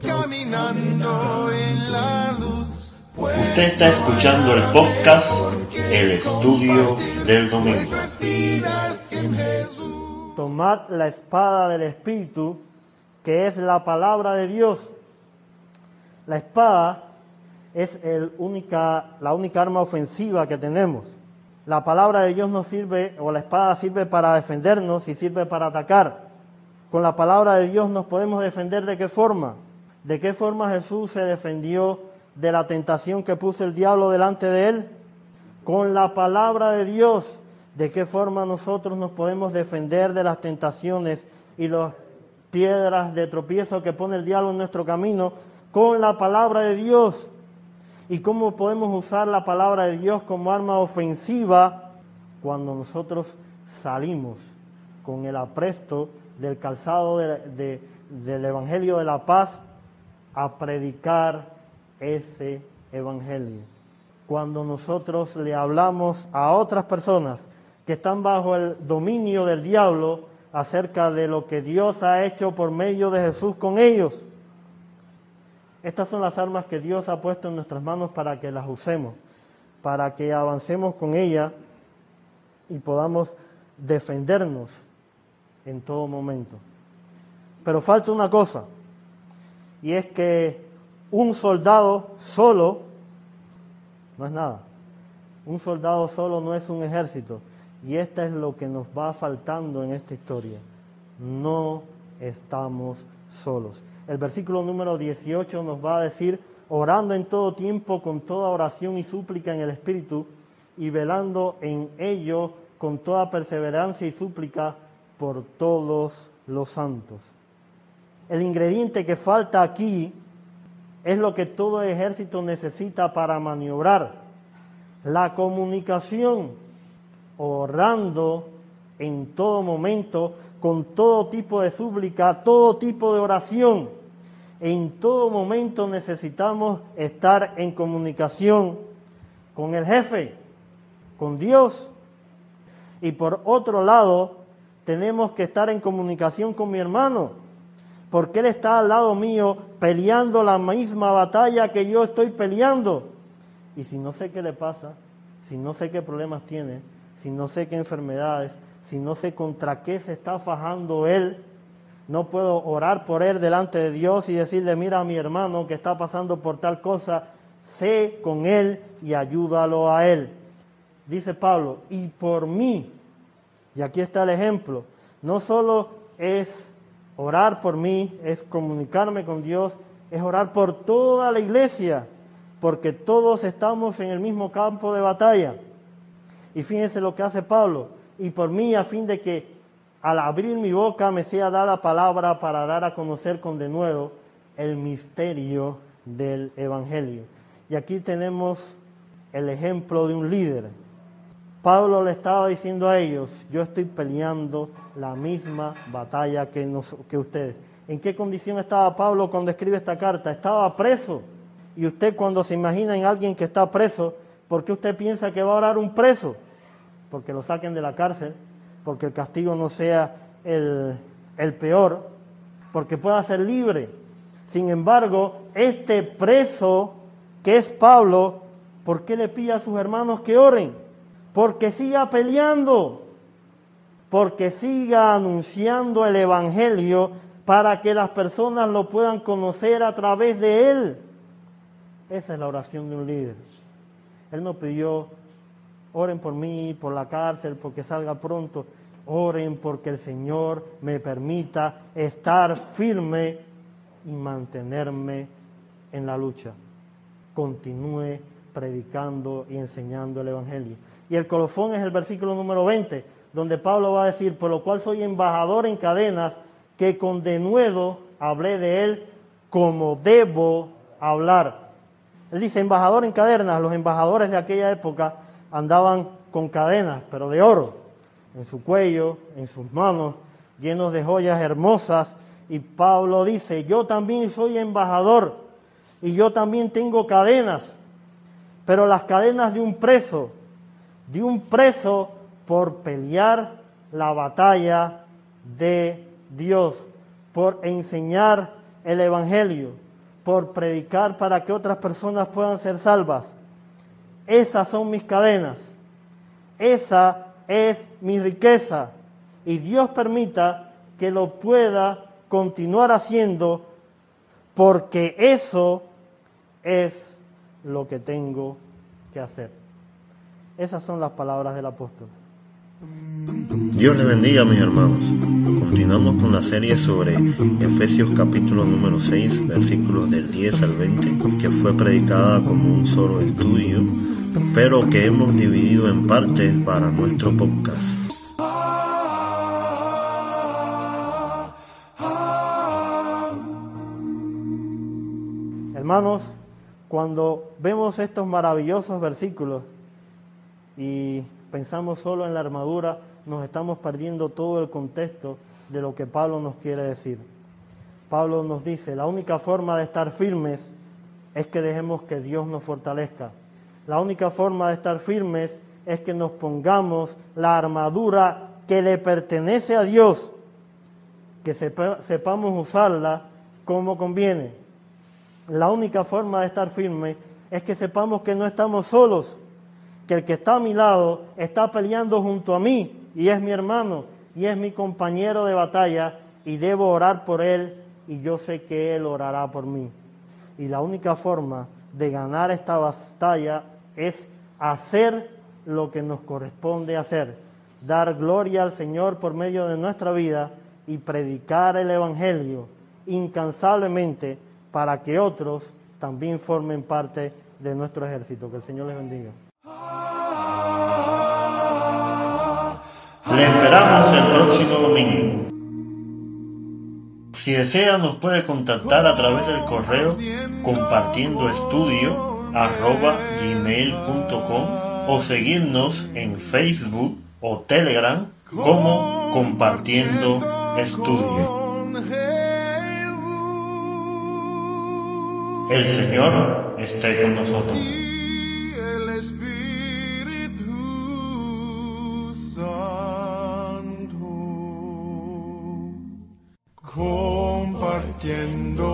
caminando en la luz. Usted está escuchando el podcast El Estudio del Domingo. Tomad la espada del Espíritu, que es la palabra de Dios. La espada es el única, la única arma ofensiva que tenemos. La palabra de Dios nos sirve, o la espada sirve para defendernos y sirve para atacar. Con la palabra de Dios nos podemos defender de qué forma. ¿De qué forma Jesús se defendió de la tentación que puso el diablo delante de él? Con la palabra de Dios. ¿De qué forma nosotros nos podemos defender de las tentaciones y las piedras de tropiezo que pone el diablo en nuestro camino? Con la palabra de Dios. ¿Y cómo podemos usar la palabra de Dios como arma ofensiva cuando nosotros salimos con el apresto del calzado de- de- del Evangelio de la Paz a predicar ese Evangelio? Cuando nosotros le hablamos a otras personas que están bajo el dominio del diablo acerca de lo que Dios ha hecho por medio de Jesús con ellos. Estas son las armas que Dios ha puesto en nuestras manos para que las usemos, para que avancemos con ellas y podamos defendernos en todo momento. Pero falta una cosa, y es que un soldado solo no es nada. Un soldado solo no es un ejército. Y esto es lo que nos va faltando en esta historia. No estamos solos. El versículo número 18 nos va a decir, orando en todo tiempo con toda oración y súplica en el Espíritu y velando en ello con toda perseverancia y súplica por todos los santos. El ingrediente que falta aquí es lo que todo ejército necesita para maniobrar. La comunicación, orando en todo momento, con todo tipo de súplica, todo tipo de oración. En todo momento necesitamos estar en comunicación con el jefe, con Dios. Y por otro lado, tenemos que estar en comunicación con mi hermano, porque Él está al lado mío peleando la misma batalla que yo estoy peleando. Y si no sé qué le pasa, si no sé qué problemas tiene, si no sé qué enfermedades, si no sé contra qué se está fajando Él, no puedo orar por Él delante de Dios y decirle, mira a mi hermano que está pasando por tal cosa, sé con Él y ayúdalo a Él. Dice Pablo, y por mí, y aquí está el ejemplo, no solo es orar por mí, es comunicarme con Dios, es orar por toda la iglesia, porque todos estamos en el mismo campo de batalla. Y fíjense lo que hace Pablo, y por mí a fin de que al abrir mi boca me sea dada palabra para dar a conocer con denuedo el misterio del Evangelio. Y aquí tenemos el ejemplo de un líder. Pablo le estaba diciendo a ellos, yo estoy peleando la misma batalla que, nos- que ustedes. ¿En qué condición estaba Pablo cuando escribe esta carta? Estaba preso. Y usted cuando se imagina en alguien que está preso, ¿por qué usted piensa que va a orar un preso? Porque lo saquen de la cárcel, porque el castigo no sea el, el peor, porque pueda ser libre. Sin embargo, este preso que es Pablo, ¿por qué le pide a sus hermanos que oren? Porque siga peleando, porque siga anunciando el Evangelio para que las personas lo puedan conocer a través de él. Esa es la oración de un líder. Él no pidió, oren por mí, por la cárcel, porque salga pronto. Oren porque el Señor me permita estar firme y mantenerme en la lucha. Continúe predicando y enseñando el Evangelio. Y el colofón es el versículo número 20, donde Pablo va a decir, por lo cual soy embajador en cadenas, que con denuedo hablé de él como debo hablar. Él dice, embajador en cadenas, los embajadores de aquella época andaban con cadenas, pero de oro, en su cuello, en sus manos, llenos de joyas hermosas. Y Pablo dice, yo también soy embajador y yo también tengo cadenas, pero las cadenas de un preso, de un preso por pelear la batalla de Dios, por enseñar el Evangelio, por predicar para que otras personas puedan ser salvas. Esas son mis cadenas. Esa es mi riqueza. Y Dios permita que lo pueda continuar haciendo porque eso es lo que tengo que hacer. Esas son las palabras del apóstol. Dios le bendiga, mis hermanos. Continuamos con la serie sobre Efesios capítulo número 6, versículos del 10 al 20, que fue predicada como un solo estudio, pero que hemos dividido en partes para nuestro podcast. Hermanos, cuando vemos estos maravillosos versículos y pensamos solo en la armadura, nos estamos perdiendo todo el contexto de lo que Pablo nos quiere decir. Pablo nos dice, la única forma de estar firmes es que dejemos que Dios nos fortalezca. La única forma de estar firmes es que nos pongamos la armadura que le pertenece a Dios, que sepamos usarla como conviene. La única forma de estar firme es que sepamos que no estamos solos, que el que está a mi lado está peleando junto a mí y es mi hermano y es mi compañero de batalla y debo orar por él y yo sé que él orará por mí. Y la única forma de ganar esta batalla es hacer lo que nos corresponde hacer, dar gloria al Señor por medio de nuestra vida y predicar el Evangelio incansablemente para que otros también formen parte de nuestro ejército. Que el Señor les bendiga. Le esperamos el próximo domingo. Si desea nos puede contactar a través del correo compartiendo estudio gmail.com o seguirnos en Facebook o Telegram como compartiendo estudio. El Señor esté con nosotros. el Espíritu Santo compartiendo